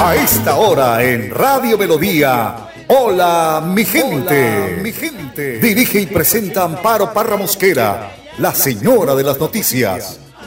A esta hora en Radio Melodía. Hola, mi gente. mi gente. Dirige y presenta Amparo Parra Mosquera, la señora de las noticias.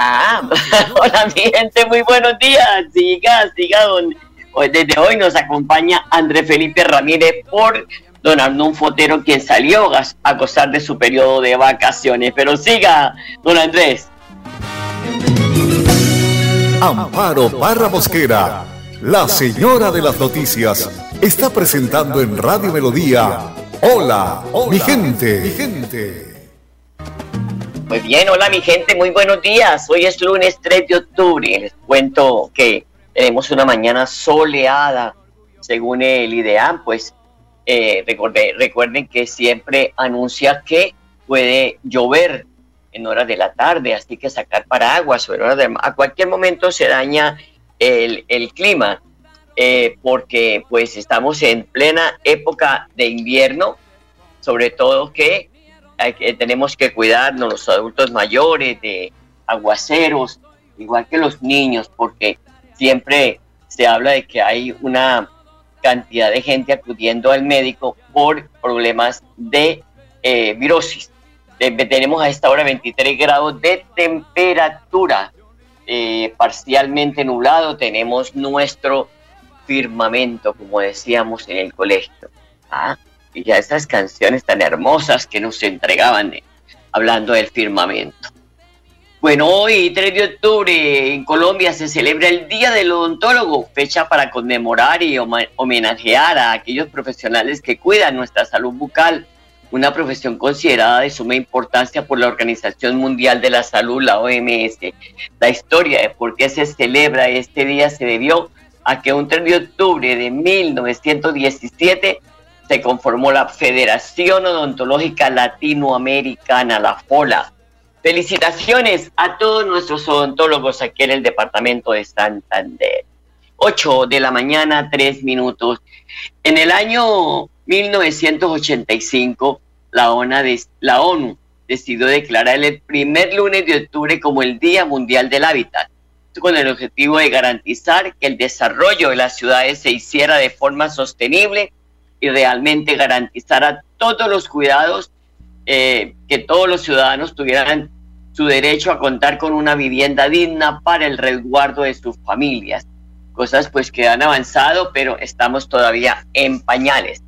Hola mi gente, muy buenos días. Siga, siga. Don... Desde hoy nos acompaña André Felipe Ramírez por don Arnón Fotero, quien salió a, a gozar de su periodo de vacaciones. Pero siga, don Andrés. Amparo Parra Mosquera, la señora de las noticias, está presentando en Radio Melodía. Hola, mi gente. Mi gente. Muy bien, hola mi gente, muy buenos días. Hoy es lunes 3 de octubre. Les cuento que tenemos una mañana soleada, según el IDEAM, pues eh, recuerden que siempre anuncia que puede llover en horas de la tarde, así que sacar paraguas o en horas de... A cualquier momento se daña el, el clima, eh, porque pues estamos en plena época de invierno, sobre todo que que- tenemos que cuidarnos los adultos mayores de aguaceros, igual que los niños, porque siempre se habla de que hay una cantidad de gente acudiendo al médico por problemas de eh, virosis. Eh, tenemos a esta hora 23 grados de temperatura, eh, parcialmente nublado, tenemos nuestro firmamento, como decíamos en el colegio. Ah, y ya esas canciones tan hermosas que nos entregaban eh, hablando del firmamento. Bueno, hoy, 3 de octubre, en Colombia se celebra el Día del Odontólogo, fecha para conmemorar y homenajear a aquellos profesionales que cuidan nuestra salud bucal, una profesión considerada de suma importancia por la Organización Mundial de la Salud, la OMS. La historia de por qué se celebra este día se debió a que un 3 de octubre de 1917 se conformó la Federación Odontológica Latinoamericana, la FOLA. Felicitaciones a todos nuestros odontólogos aquí en el departamento de Santander. 8 de la mañana, 3 minutos. En el año 1985, la la ONU decidió declarar el primer lunes de octubre como el Día Mundial del Hábitat, con el objetivo de garantizar que el desarrollo de las ciudades se hiciera de forma sostenible y realmente garantizara todos los cuidados eh, que todos los ciudadanos tuvieran su derecho a contar con una vivienda digna para el resguardo de sus familias. Cosas pues que han avanzado, pero estamos todavía en pañales.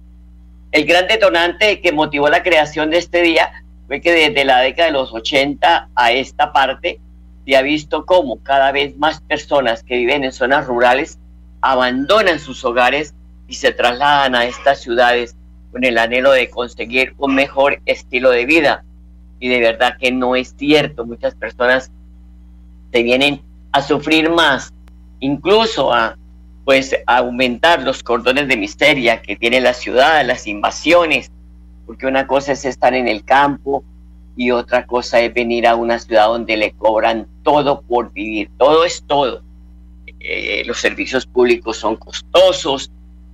El gran detonante que motivó la creación de este día fue que desde la década de los 80 a esta parte se ha visto cómo cada vez más personas que viven en zonas rurales abandonan sus hogares y se trasladan a estas ciudades con el anhelo de conseguir un mejor estilo de vida. Y de verdad que no es cierto. Muchas personas se vienen a sufrir más, incluso a pues aumentar los cordones de miseria que tiene la ciudad, las invasiones, porque una cosa es estar en el campo y otra cosa es venir a una ciudad donde le cobran todo por vivir, todo es todo. Eh, los servicios públicos son costosos,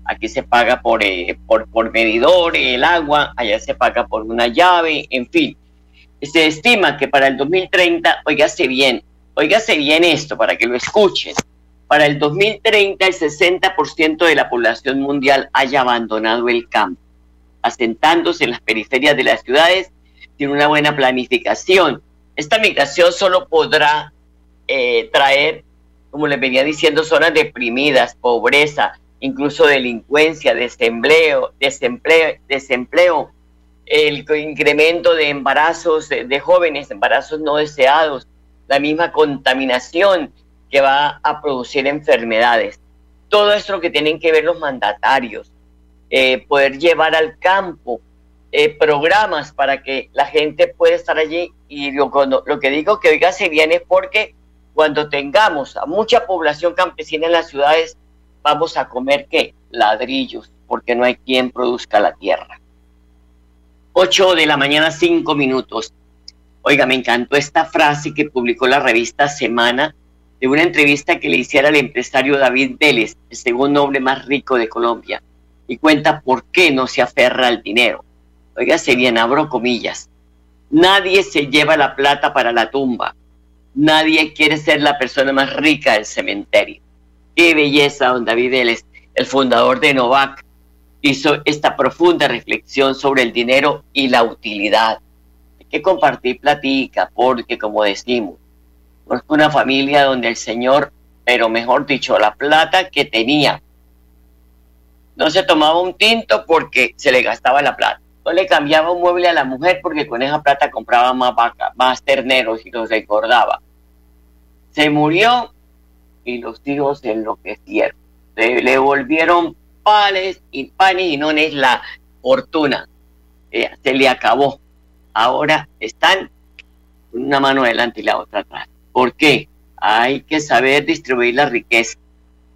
aquí se paga por, eh, por, por medidor el agua, allá se paga por una llave, en fin. Se estima que para el 2030, oígase bien, oígase bien esto para que lo escuchen, para el 2030 el 60% de la población mundial haya abandonado el campo, asentándose en las periferias de las ciudades sin una buena planificación. Esta migración solo podrá eh, traer, como les venía diciendo, zonas deprimidas, pobreza, incluso delincuencia, desempleo, desempleo, desempleo el incremento de embarazos de, jóvenes, embarazos no deseados, la misma contaminación que va a producir enfermedades. Todo esto que tienen que ver los mandatarios, eh, poder llevar al campo eh, programas para que la gente pueda estar allí. Y lo, lo que digo que oiga se viene es porque cuando tengamos a mucha población campesina en las ciudades, vamos a comer qué? Ladrillos, porque no hay quien produzca la tierra. 8 de la mañana, 5 minutos. Oiga, me encantó esta frase que publicó la revista Semana de una entrevista que le hiciera al empresario David Vélez, el segundo hombre más rico de Colombia, y cuenta por qué no se aferra al dinero. Oiga, se bien, abro comillas. Nadie se lleva la plata para la tumba. Nadie quiere ser la persona más rica del cementerio. Qué belleza, don David Vélez, el fundador de Novak, hizo esta profunda reflexión sobre el dinero y la utilidad. Hay que compartir platica, porque como decimos, es una familia donde el Señor, pero mejor dicho, la plata que tenía, no se tomaba un tinto porque se le gastaba la plata. No le cambiaba un mueble a la mujer porque con esa plata compraba más vaca, más terneros y los recordaba. Se murió y los hijos se enloquecieron. Le, le volvieron panes y panes y no es la fortuna. Eh, se le acabó. Ahora están una mano adelante y la otra atrás. ¿Por qué? Hay que saber distribuir la riqueza.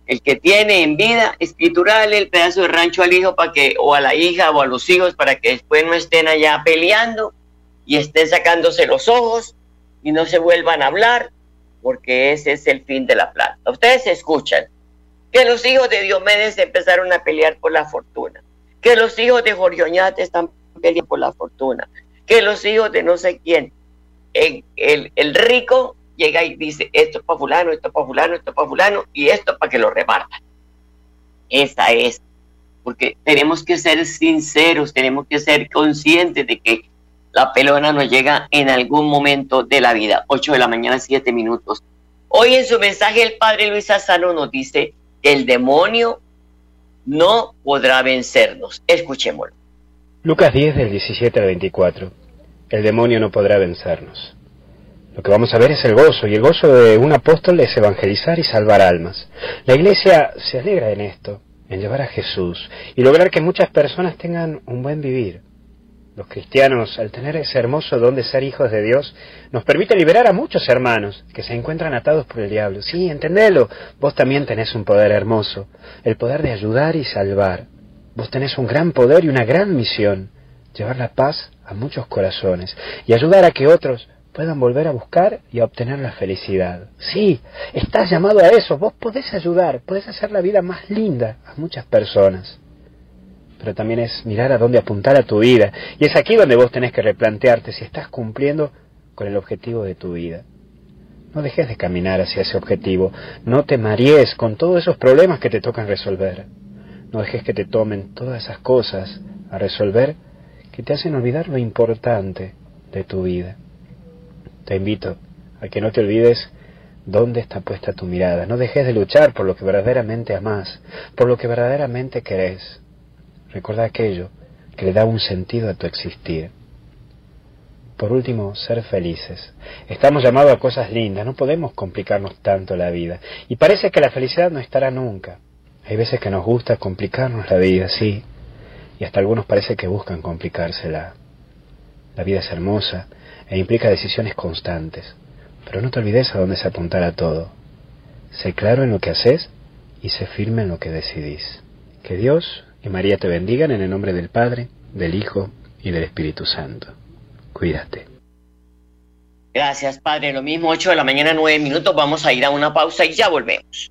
El que tiene en vida, escriturale el pedazo de rancho al hijo para que, o a la hija o a los hijos para que después no estén allá peleando y estén sacándose los ojos y no se vuelvan a hablar, porque ese es el fin de la plata. Ustedes escuchan, que los hijos de Diomedes empezaron a pelear por la fortuna, que los hijos de Jorioñate están peleando por la fortuna, que los hijos de no sé quién, el, el, rico llega y dice, esto es para fulano, esto es para fulano, esto es para fulano, y esto para que lo repartan. Esa es, porque tenemos que ser sinceros, tenemos que ser conscientes de que la pelona nos llega en algún momento de la vida. 8 de la mañana, 7 minutos. Hoy en su mensaje el padre Luis Asano nos dice, el demonio no podrá vencernos. Escuchémoslo. Lucas 10 del 17 al 24. El demonio no podrá vencernos. Lo que vamos a ver es el gozo, y el gozo de un apóstol es evangelizar y salvar almas. La iglesia se alegra en esto, en llevar a Jesús y lograr que muchas personas tengan un buen vivir. Los cristianos, al tener ese hermoso don de ser hijos de Dios, nos permite liberar a muchos hermanos que se encuentran atados por el diablo. Sí, entendelo, vos también tenés un poder hermoso, el poder de ayudar y salvar. Vos tenés un gran poder y una gran misión, llevar la paz a muchos corazones y ayudar a que otros puedan volver a buscar y a obtener la felicidad. Sí, estás llamado a eso, vos podés ayudar, podés hacer la vida más linda a muchas personas pero también es mirar a dónde apuntar a tu vida. Y es aquí donde vos tenés que replantearte si estás cumpliendo con el objetivo de tu vida. No dejes de caminar hacia ese objetivo. No te marees con todos esos problemas que te tocan resolver. No dejes que te tomen todas esas cosas a resolver que te hacen olvidar lo importante de tu vida. Te invito a que no te olvides dónde está puesta tu mirada. No dejes de luchar por lo que verdaderamente amas, por lo que verdaderamente querés. Recuerda aquello que le da un sentido a tu existir. Por último, ser felices. Estamos llamados a cosas lindas, no podemos complicarnos tanto la vida. Y parece que la felicidad no estará nunca. Hay veces que nos gusta complicarnos la vida, sí, y hasta algunos parece que buscan complicársela. La vida es hermosa e implica decisiones constantes, pero no te olvides a dónde se apuntará todo. Sé claro en lo que haces y sé firme en lo que decidís. Que Dios y María te bendigan en el nombre del Padre, del Hijo y del Espíritu Santo. Cuídate. Gracias, Padre. Lo mismo, 8 de la mañana, 9 minutos. Vamos a ir a una pausa y ya volvemos.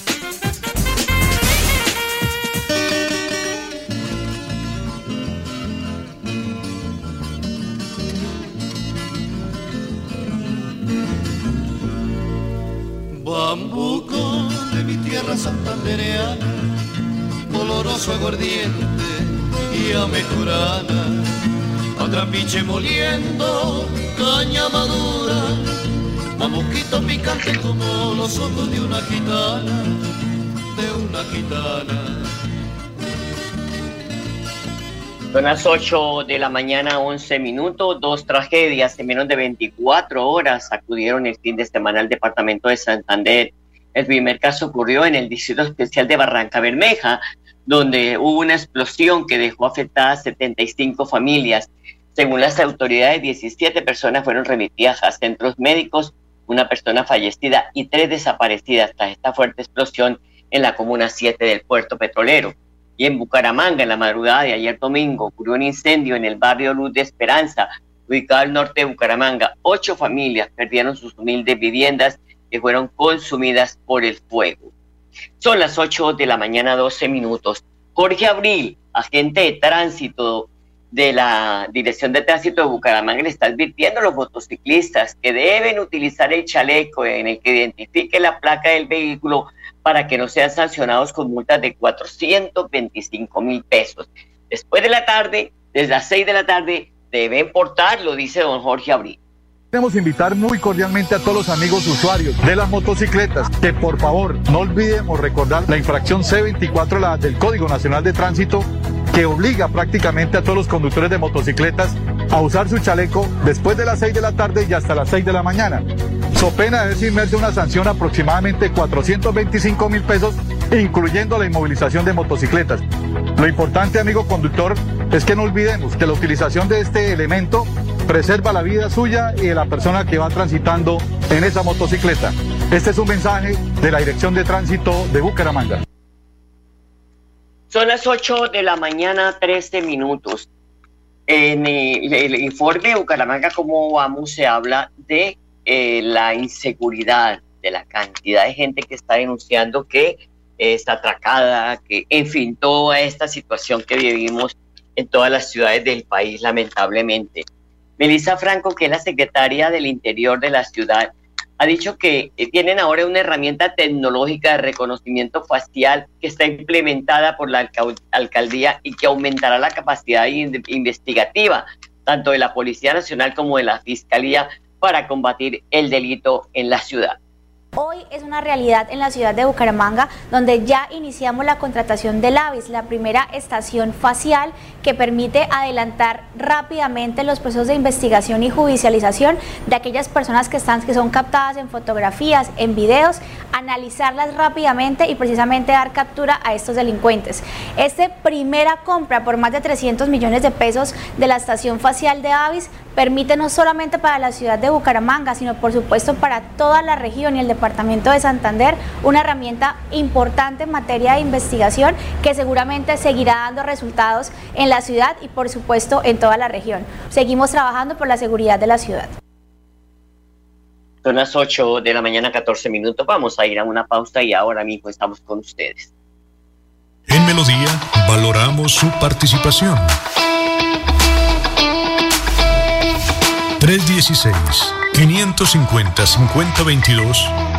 Bambuco de mi tierra santandereana, oloroso aguardiente y amejorana, a trapiche moliendo caña madura, bambuquito picante como los ojos de una gitana, de una gitana. Son las 8 de la mañana, 11 minutos. Dos tragedias en menos de 24 horas acudieron el fin de semana al departamento de Santander. El primer caso ocurrió en el Distrito Especial de Barranca Bermeja, donde hubo una explosión que dejó afectadas 75 familias. Según las autoridades, 17 personas fueron remitidas a centros médicos, una persona fallecida y tres desaparecidas tras esta fuerte explosión en la Comuna 7 del puerto petrolero. Y en Bucaramanga, en la madrugada de ayer domingo, ocurrió un incendio en el barrio Luz de Esperanza, ubicado al norte de Bucaramanga. Ocho familias perdieron sus humildes viviendas que fueron consumidas por el fuego. Son las 8 de la mañana, 12 minutos. Jorge Abril, agente de tránsito de la Dirección de Tránsito de Bucaramanga, le está advirtiendo a los motociclistas que deben utilizar el chaleco en el que identifique la placa del vehículo para que no sean sancionados con multas de 425 mil pesos. Después de la tarde, desde las 6 de la tarde, deben portarlo, dice don Jorge Abril. Queremos invitar muy cordialmente a todos los amigos usuarios de las motocicletas que por favor no olvidemos recordar la infracción C24 la, del Código Nacional de Tránsito que obliga prácticamente a todos los conductores de motocicletas a usar su chaleco después de las 6 de la tarde y hasta las 6 de la mañana. So pena de inmerse una sanción aproximadamente 425 mil pesos, incluyendo la inmovilización de motocicletas. Lo importante, amigo conductor, es que no olvidemos que la utilización de este elemento preserva la vida suya y de la persona que va transitando en esa motocicleta. Este es un mensaje de la Dirección de Tránsito de Bucaramanga. Son las 8 de la mañana, 13 minutos. En el, informe Bucaramanga, ¿cómo vamos? Se habla de eh, la inseguridad, de la cantidad de gente que está denunciando que está atracada, que, en fin, toda esta situación que vivimos en todas las ciudades del país, lamentablemente. Melissa Franco, que es la secretaria del Interior de la ciudad, ha dicho que eh, tienen ahora una herramienta tecnológica de reconocimiento facial que está implementada por la alcaldía y que aumentará la capacidad investigativa tanto de la Policía Nacional como de la Fiscalía para combatir el delito en la ciudad. Hoy es una realidad en la ciudad de Bucaramanga, donde ya iniciamos la contratación del AVIS, la primera estación facial que permite adelantar rápidamente los procesos de investigación y judicialización de aquellas personas que, están, que son captadas en fotografías, en videos, analizarlas rápidamente y precisamente dar captura a estos delincuentes. Esta primera compra por más de 300 millones de pesos de la estación facial de AVIS permite no solamente para la ciudad de Bucaramanga, sino por supuesto para toda la región y el departamento de Santander, una herramienta importante en materia de investigación que seguramente seguirá dando resultados en la ciudad y por supuesto en toda la región. Seguimos trabajando por la seguridad de la ciudad. Son las 8 de la mañana, 14 minutos. Vamos a ir a una pausa y ahora mismo estamos con ustedes. En Melodía valoramos su participación. 316-550-5022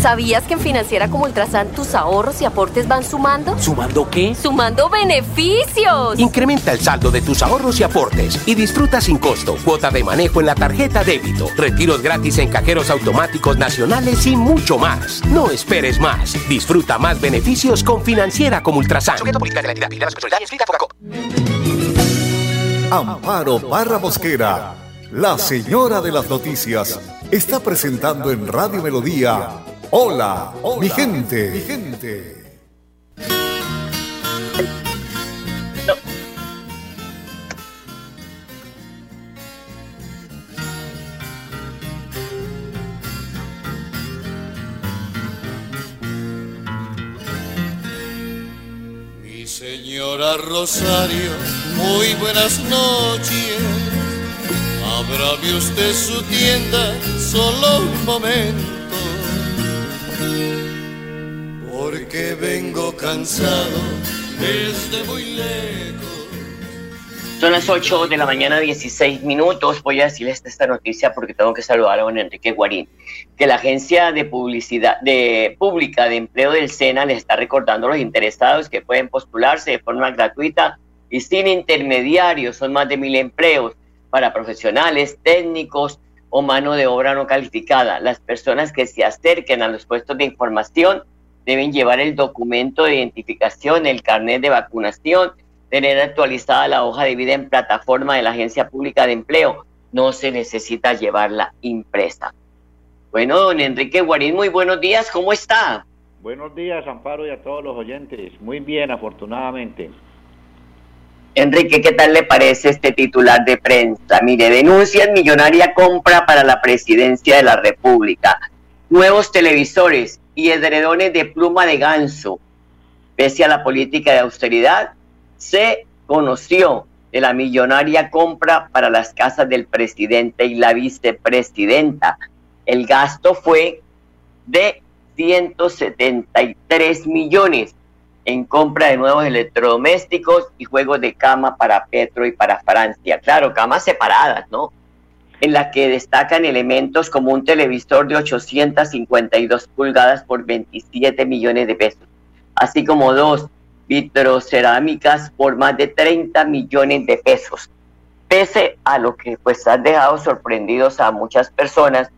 ¿Sabías que en Financiera como Ultrasan tus ahorros y aportes van sumando? ¿Sumando qué? ¡Sumando beneficios! Incrementa el saldo de tus ahorros y aportes y disfruta sin costo cuota de manejo en la tarjeta débito, retiros gratis en cajeros automáticos nacionales y mucho más. No esperes más. Disfruta más beneficios con Financiera como Ultrasan. Amparo Barra Mosquera, la señora de las noticias, está presentando en Radio Melodía Hola, mi gente. Mi gente. Mi señora Rosario, muy buenas noches. Ábrame usted su tienda solo un momento porque vengo cansado desde muy lejos. Son las 8 de la mañana, 16 minutos. Voy a decirles esta noticia porque tengo que saludar a don Enrique Guarín, que la agencia de publicidad de pública de empleo del SENA le está recordando a los interesados que pueden postularse de forma gratuita y sin intermediarios. Son más de mil empleos para profesionales, técnicos o mano de obra no calificada. Las personas que se acerquen a los puestos de información deben llevar el documento de identificación, el carnet de vacunación, tener actualizada la hoja de vida en plataforma de la Agencia Pública de Empleo. No se necesita llevarla impresa. Bueno, don Enrique Guarín, muy buenos días, ¿cómo está? Buenos días, Amparo, y a todos los oyentes. Muy bien, afortunadamente. Enrique, ¿qué tal le parece este titular de prensa? Mire, denuncian millonaria compra para la presidencia de la República. Nuevos televisores y edredones de pluma de ganso. Pese a la política de austeridad, se conoció de la millonaria compra para las casas del presidente y la vicepresidenta. El gasto fue de 173 millones en compra de nuevos electrodomésticos y juegos de cama para Petro y para Francia. Claro, camas separadas, ¿no? En las que destacan elementos como un televisor de 852 pulgadas por 27 millones de pesos, así como dos vitrocerámicas por más de 30 millones de pesos. Pese a lo que pues han dejado sorprendidos a muchas personas,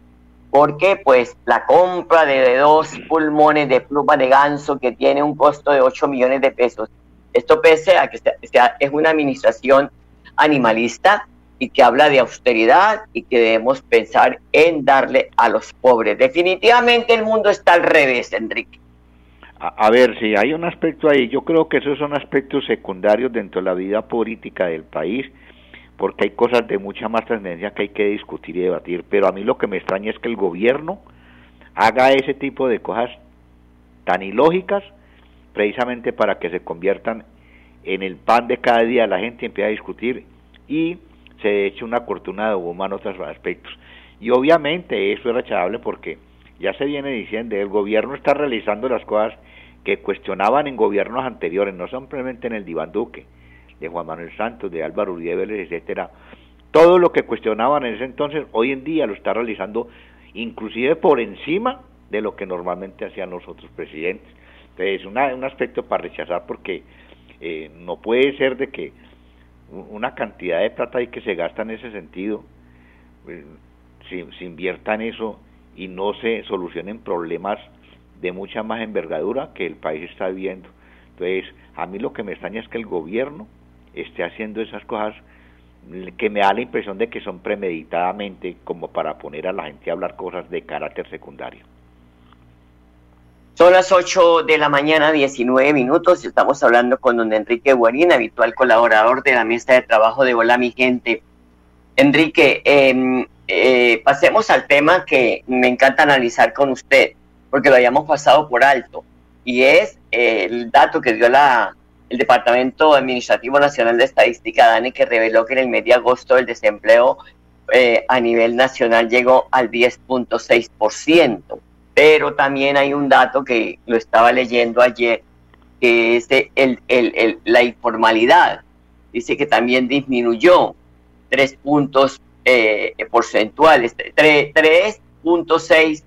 porque pues la compra de dos pulmones de pluma de ganso que tiene un costo de 8 millones de pesos, esto pese a que sea, es una administración animalista y que habla de austeridad y que debemos pensar en darle a los pobres. Definitivamente el mundo está al revés, Enrique. A, a ver, si hay un aspecto ahí, yo creo que esos son aspectos secundarios dentro de la vida política del país porque hay cosas de mucha más trascendencia que hay que discutir y debatir, pero a mí lo que me extraña es que el gobierno haga ese tipo de cosas tan ilógicas precisamente para que se conviertan en el pan de cada día la gente empieza a discutir y se eche una cortina de humo en otros aspectos. Y obviamente eso es rechazable porque ya se viene diciendo, el gobierno está realizando las cosas que cuestionaban en gobiernos anteriores, no simplemente en el Diván Duque, de Juan Manuel Santos, de Álvaro Uribe Vélez, etcétera. Todo lo que cuestionaban en ese entonces, hoy en día lo está realizando inclusive por encima de lo que normalmente hacían los otros presidentes. Entonces, es un aspecto para rechazar porque eh, no puede ser de que una cantidad de plata hay que se gasta en ese sentido, eh, se, se invierta en eso y no se solucionen problemas de mucha más envergadura que el país está viviendo. Entonces, a mí lo que me extraña es que el gobierno esté haciendo esas cosas que me da la impresión de que son premeditadamente como para poner a la gente a hablar cosas de carácter secundario. Son las 8 de la mañana, 19 minutos, estamos hablando con don Enrique Guarín, habitual colaborador de la mesa de trabajo de Hola Mi Gente. Enrique, eh, eh, pasemos al tema que me encanta analizar con usted, porque lo hayamos pasado por alto, y es el dato que dio la, el Departamento Administrativo Nacional de Estadística, DANE, que reveló que en el mes de agosto el desempleo eh, a nivel nacional llegó al 10.6%. Pero también hay un dato que lo estaba leyendo ayer, que es el, el, la informalidad. Dice que también disminuyó tres puntos eh, porcentuales, 3.6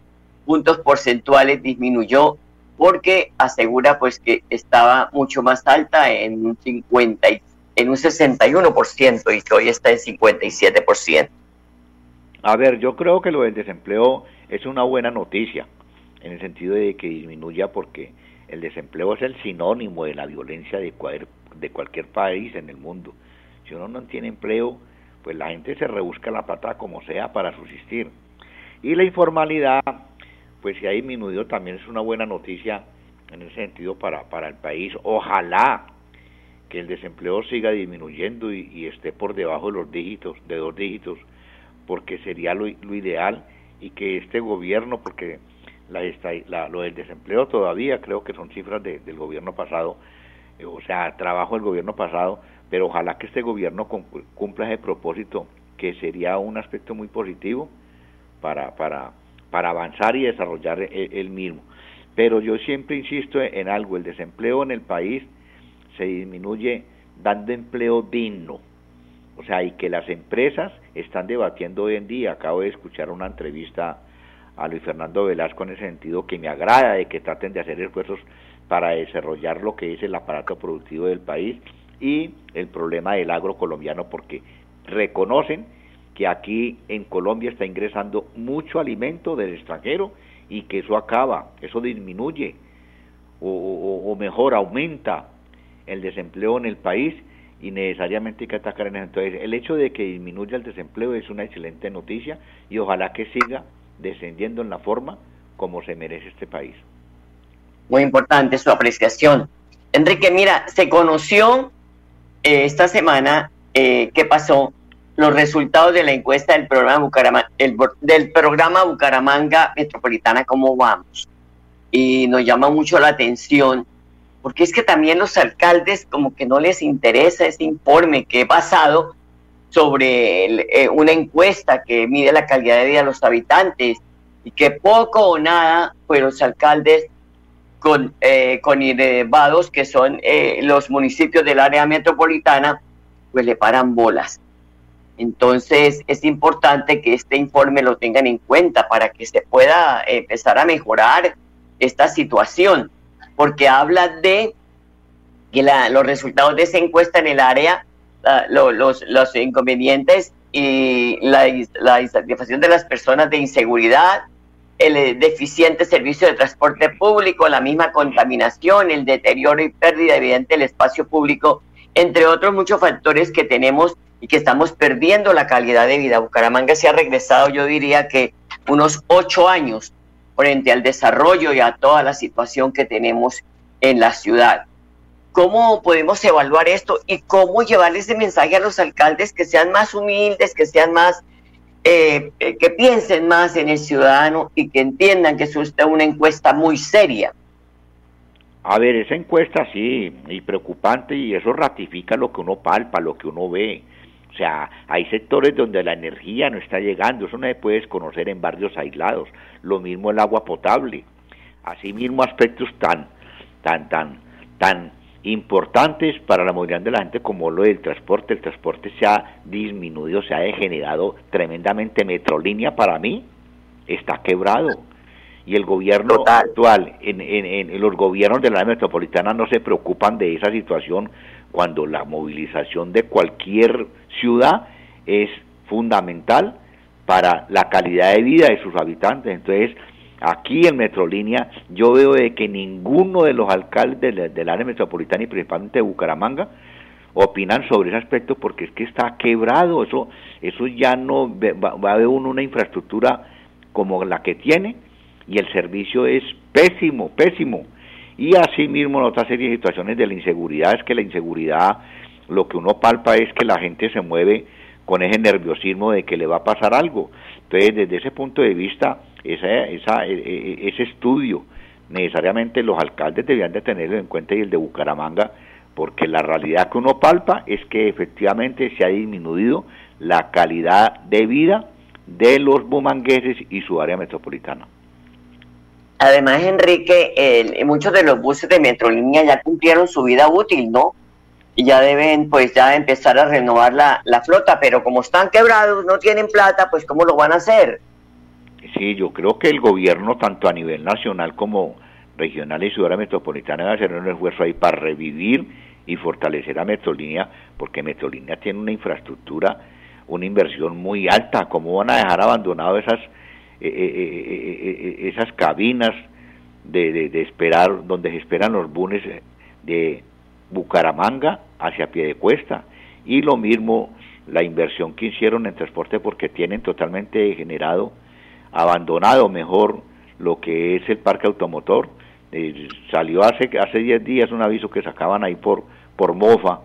puntos porcentuales disminuyó porque asegura pues que estaba mucho más alta en un 50 en un 61% y que hoy está en 57%. A ver, yo creo que lo del desempleo es una buena noticia en el sentido de que disminuya porque el desempleo es el sinónimo de la violencia de, de cualquier país en el mundo. Si uno no tiene empleo, pues la gente se rebusca la plata como sea para subsistir. Y la informalidad, pues si ha disminuido también es una buena noticia en ese sentido para, para el país. Ojalá que el desempleo siga disminuyendo y, esté por debajo de los dígitos, de dos dígitos, porque sería lo, ideal y que este gobierno, porque la, lo del desempleo todavía creo que son cifras del gobierno pasado, eh, o sea, trabajo del gobierno pasado, pero ojalá que este gobierno cumpla ese propósito, que sería un aspecto muy positivo para, para, para avanzar y desarrollar el, mismo. Pero yo siempre insisto en algo, el desempleo en el país se disminuye dando empleo digno. O sea, y que las empresas están debatiendo hoy en día. Acabo de escuchar una entrevista a Luis Fernando Velasco en ese sentido que me agrada de que traten de hacer esfuerzos para desarrollar lo que es el aparato productivo del país y el problema del agro colombiano porque reconocen que aquí en Colombia está ingresando mucho alimento del extranjero y que eso acaba, eso disminuye o, mejor aumenta el desempleo en el país y necesariamente hay que atacar en eso. Entonces, el hecho de que disminuya el desempleo es una excelente noticia y ojalá que siga descendiendo en la forma como se merece este país. Muy importante su apreciación. Enrique, mira, se conoció eh, esta semana eh, qué pasó, los resultados de la encuesta del programa Bucaramanga, del programa Bucaramanga Metropolitana, cómo vamos. Y nos llama mucho la atención, porque es que también los alcaldes como que no les interesa ese informe que he basado sobre eh, una encuesta que mide la calidad de vida de los habitantes y que poco o nada, pues los alcaldes con, eh, con que son eh, los municipios del área metropolitana, pues le paran bolas. Entonces es importante que este informe lo tengan en cuenta para que se pueda empezar a mejorar esta situación, porque habla de que los resultados de esa encuesta en el área, los, los inconvenientes y la, la insatisfacción de las personas de inseguridad, el eh, deficiente servicio de transporte público, la misma contaminación, el deterioro y pérdida evidente del espacio público, entre otros muchos factores que tenemos y que estamos perdiendo la calidad de vida. Bucaramanga se ha regresado, yo diría que unos ocho años frente al desarrollo y a toda la situación que tenemos en la ciudad. ¿Cómo podemos evaluar esto y cómo llevarle ese mensaje a los alcaldes que sean más humildes, que sean más eh, eh, que piensen más en el ciudadano y que entiendan que es una encuesta muy seria. A ver, esa encuesta sí, y preocupante, y eso ratifica lo que uno palpa, lo que uno ve. O sea, hay sectores donde la energía no está llegando, eso no se puede conocer en barrios aislados. Lo mismo el agua potable. Asimismo, aspectos tan, tan, tan, tan importantes para la movilidad de la gente como lo del transporte. El transporte se ha disminuido, se ha degenerado tremendamente. Metrolínea para mí está quebrado. Y el gobierno actual, en, en, los gobiernos de la metropolitana no se preocupan de esa situación cuando la movilización de cualquier ciudad es fundamental para la calidad de vida de sus habitantes. Entonces, Aquí en Metrolínea yo veo de que ninguno de los alcaldes del, área metropolitana y principalmente de Bucaramanga opinan sobre ese aspecto porque es que está quebrado, eso, eso ya no va, a haber uno una infraestructura como la que tiene y el servicio es pésimo, pésimo. Y asimismo en otra serie de situaciones de la inseguridad, es que la inseguridad lo que uno palpa es que la gente se mueve con ese nerviosismo de que le va a pasar algo. Entonces, desde ese punto de vista, esa, esa, e, e, ese estudio necesariamente los alcaldes debían de tenerlo en cuenta y el de Bucaramanga, porque la realidad que uno palpa es que efectivamente se ha disminuido la calidad de vida de los bumangueses y su área metropolitana. Además, Enrique, muchos de los buses de Metrolínea ya cumplieron su vida útil, ¿no? Y ya deben, pues, ya empezar a renovar la, flota, pero como están quebrados, no tienen plata, pues, ¿cómo lo van a hacer? Sí, yo creo que el gobierno, tanto a nivel nacional como regional y ciudad metropolitana, debe hacer un esfuerzo ahí para revivir y fortalecer a Metrolínea, porque Metrolínea tiene una infraestructura, una inversión muy alta. ¿Cómo van a dejar abandonado esas, esas cabinas de, de, esperar, donde se esperan los bunes de Bucaramanga hacia pie de cuesta? Y lo mismo la inversión que hicieron en transporte, porque tienen totalmente degenerado abandonado mejor lo que es el parque automotor. Eh, salió hace hace 10 días un aviso que sacaban ahí por por mofa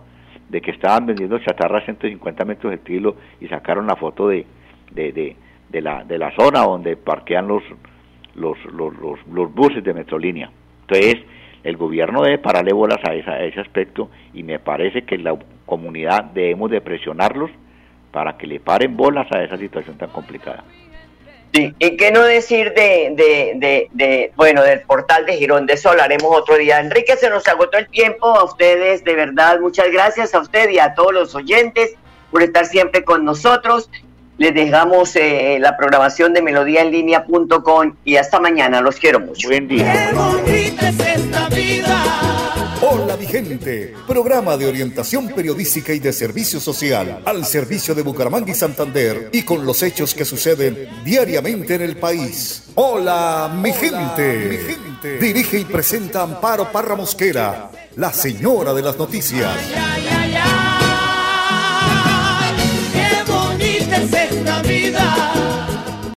de que estaban vendiendo chatarra a 150 metros de kilo y sacaron la foto de, de, la, de la zona donde parquean los, los, los, los, buses de Metrolínea. Entonces, el gobierno debe pararle bolas a, esa, a ese aspecto y me parece que la comunidad debemos de presionarlos para que le paren bolas a esa situación tan complicada. Sí, y qué no decir de, de, de, de, bueno, del portal de Girón, de eso hablaremos otro día. Enrique, se nos agotó el tiempo, a ustedes de verdad, muchas gracias a usted y a todos los oyentes por estar siempre con nosotros. Les dejamos eh, la programación de melodíaenlínea.com y hasta mañana, los quiero mucho. Buen día. Hola Vigente, programa de orientación periodística y de servicio social al servicio de Bucaramanga y Santander y con los hechos que suceden diariamente en el país. Hola mi gente. Mi gente. Dirige y presenta Amparo Parra Mosquera, la señora de las noticias. Ay,